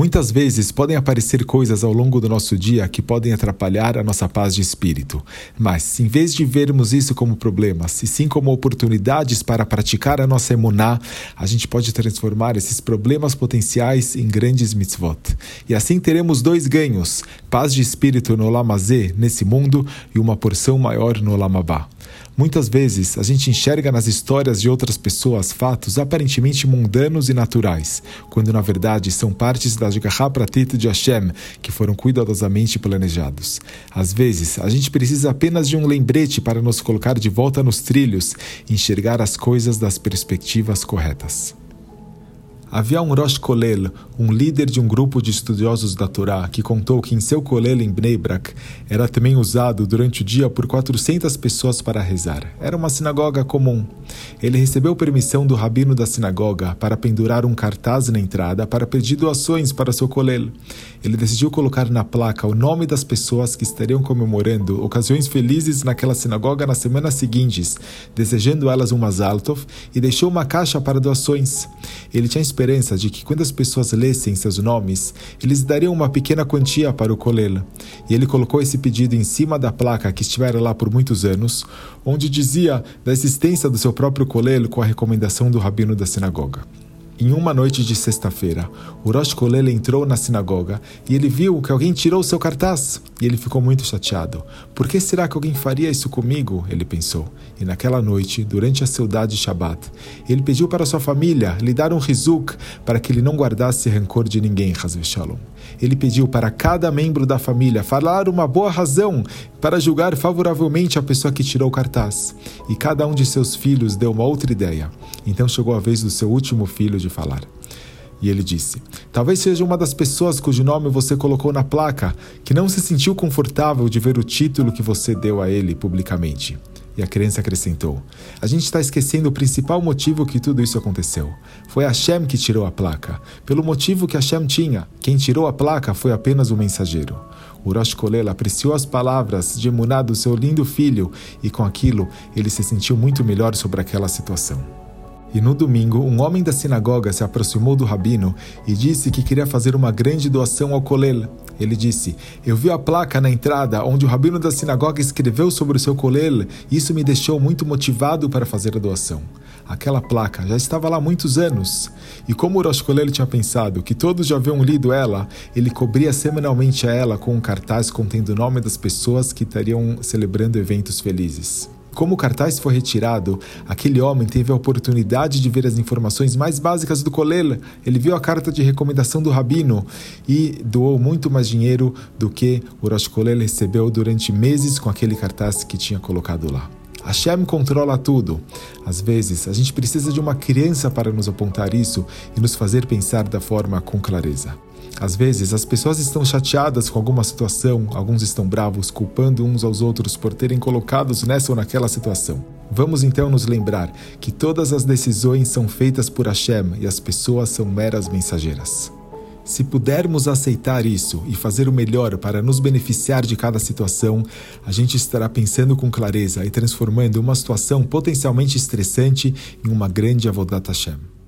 Muitas vezes podem aparecer coisas ao longo do nosso dia que podem atrapalhar a nossa paz de espírito. Mas, em vez de vermos isso como problemas, e sim como oportunidades para praticar a nossa emuná, a gente pode transformar esses problemas potenciais em grandes mitzvot. E assim teremos dois ganhos: paz de espírito no Lamazê, nesse mundo, e uma porção maior no Lamabá. Muitas vezes a gente enxerga nas histórias de outras pessoas fatos aparentemente mundanos e naturais, quando na verdade são partes da Jigahá Pratit de Hashem que foram cuidadosamente planejados. Às vezes a gente precisa apenas de um lembrete para nos colocar de volta nos trilhos e enxergar as coisas das perspectivas corretas. Havia um Rosh Kolel, um líder de um grupo de estudiosos da Torá, que contou que em seu Kolel em Bnei Brak era também usado durante o dia por 400 pessoas para rezar. Era uma sinagoga comum. Ele recebeu permissão do rabino da sinagoga para pendurar um cartaz na entrada para pedir doações para seu Kolel. Ele decidiu colocar na placa o nome das pessoas que estariam comemorando ocasiões felizes naquela sinagoga nas semanas seguintes, desejando elas um Mazal Tov, e deixou uma caixa para doações. Ele tinha esperança de que quando as pessoas lessem seus nomes, eles dariam uma pequena quantia para o colel. E ele colocou esse pedido em cima da placa que estivera lá por muitos anos, onde dizia da existência do seu próprio colel com a recomendação do rabino da sinagoga. Em uma noite de sexta-feira, o Rosh Kolel entrou na sinagoga e ele viu que alguém tirou seu cartaz. E ele ficou muito chateado. Por que será que alguém faria isso comigo? Ele pensou. E naquela noite, durante a saudade de Shabbat, ele pediu para sua família lhe dar um rizuk para que ele não guardasse rancor de ninguém, Hazve Shalom. Ele pediu para cada membro da família falar uma boa razão para julgar favoravelmente a pessoa que tirou o cartaz. E cada um de seus filhos deu uma outra ideia. Então chegou a vez do seu último filho de falar. E ele disse: Talvez seja uma das pessoas cujo nome você colocou na placa, que não se sentiu confortável de ver o título que você deu a ele publicamente. E a criança acrescentou: A gente está esquecendo o principal motivo que tudo isso aconteceu. Foi Hashem que tirou a placa, pelo motivo que Hashem tinha. Quem tirou a placa foi apenas o mensageiro. O Rosh apreciou as palavras de Emuná do seu lindo filho e com aquilo ele se sentiu muito melhor sobre aquela situação. E no domingo, um homem da sinagoga se aproximou do rabino e disse que queria fazer uma grande doação ao Kolel. Ele disse: Eu vi a placa na entrada onde o rabino da sinagoga escreveu sobre o seu Kolel e isso me deixou muito motivado para fazer a doação. Aquela placa já estava lá há muitos anos. E como o Rosh Kolel tinha pensado que todos já haviam lido ela, ele cobria semanalmente a ela com um cartaz contendo o nome das pessoas que estariam celebrando eventos felizes. Como o cartaz foi retirado, aquele homem teve a oportunidade de ver as informações mais básicas do Kolel. Ele viu a carta de recomendação do rabino e doou muito mais dinheiro do que o Rosh Kolel recebeu durante meses com aquele cartaz que tinha colocado lá. Hashem controla tudo. Às vezes, a gente precisa de uma criança para nos apontar isso e nos fazer pensar da forma com clareza. Às vezes, as pessoas estão chateadas com alguma situação, alguns estão bravos, culpando uns aos outros por terem colocados nessa ou naquela situação. Vamos então nos lembrar que todas as decisões são feitas por Hashem e as pessoas são meras mensageiras. Se pudermos aceitar isso e fazer o melhor para nos beneficiar de cada situação, a gente estará pensando com clareza e transformando uma situação potencialmente estressante em uma grande Avodat Hashem.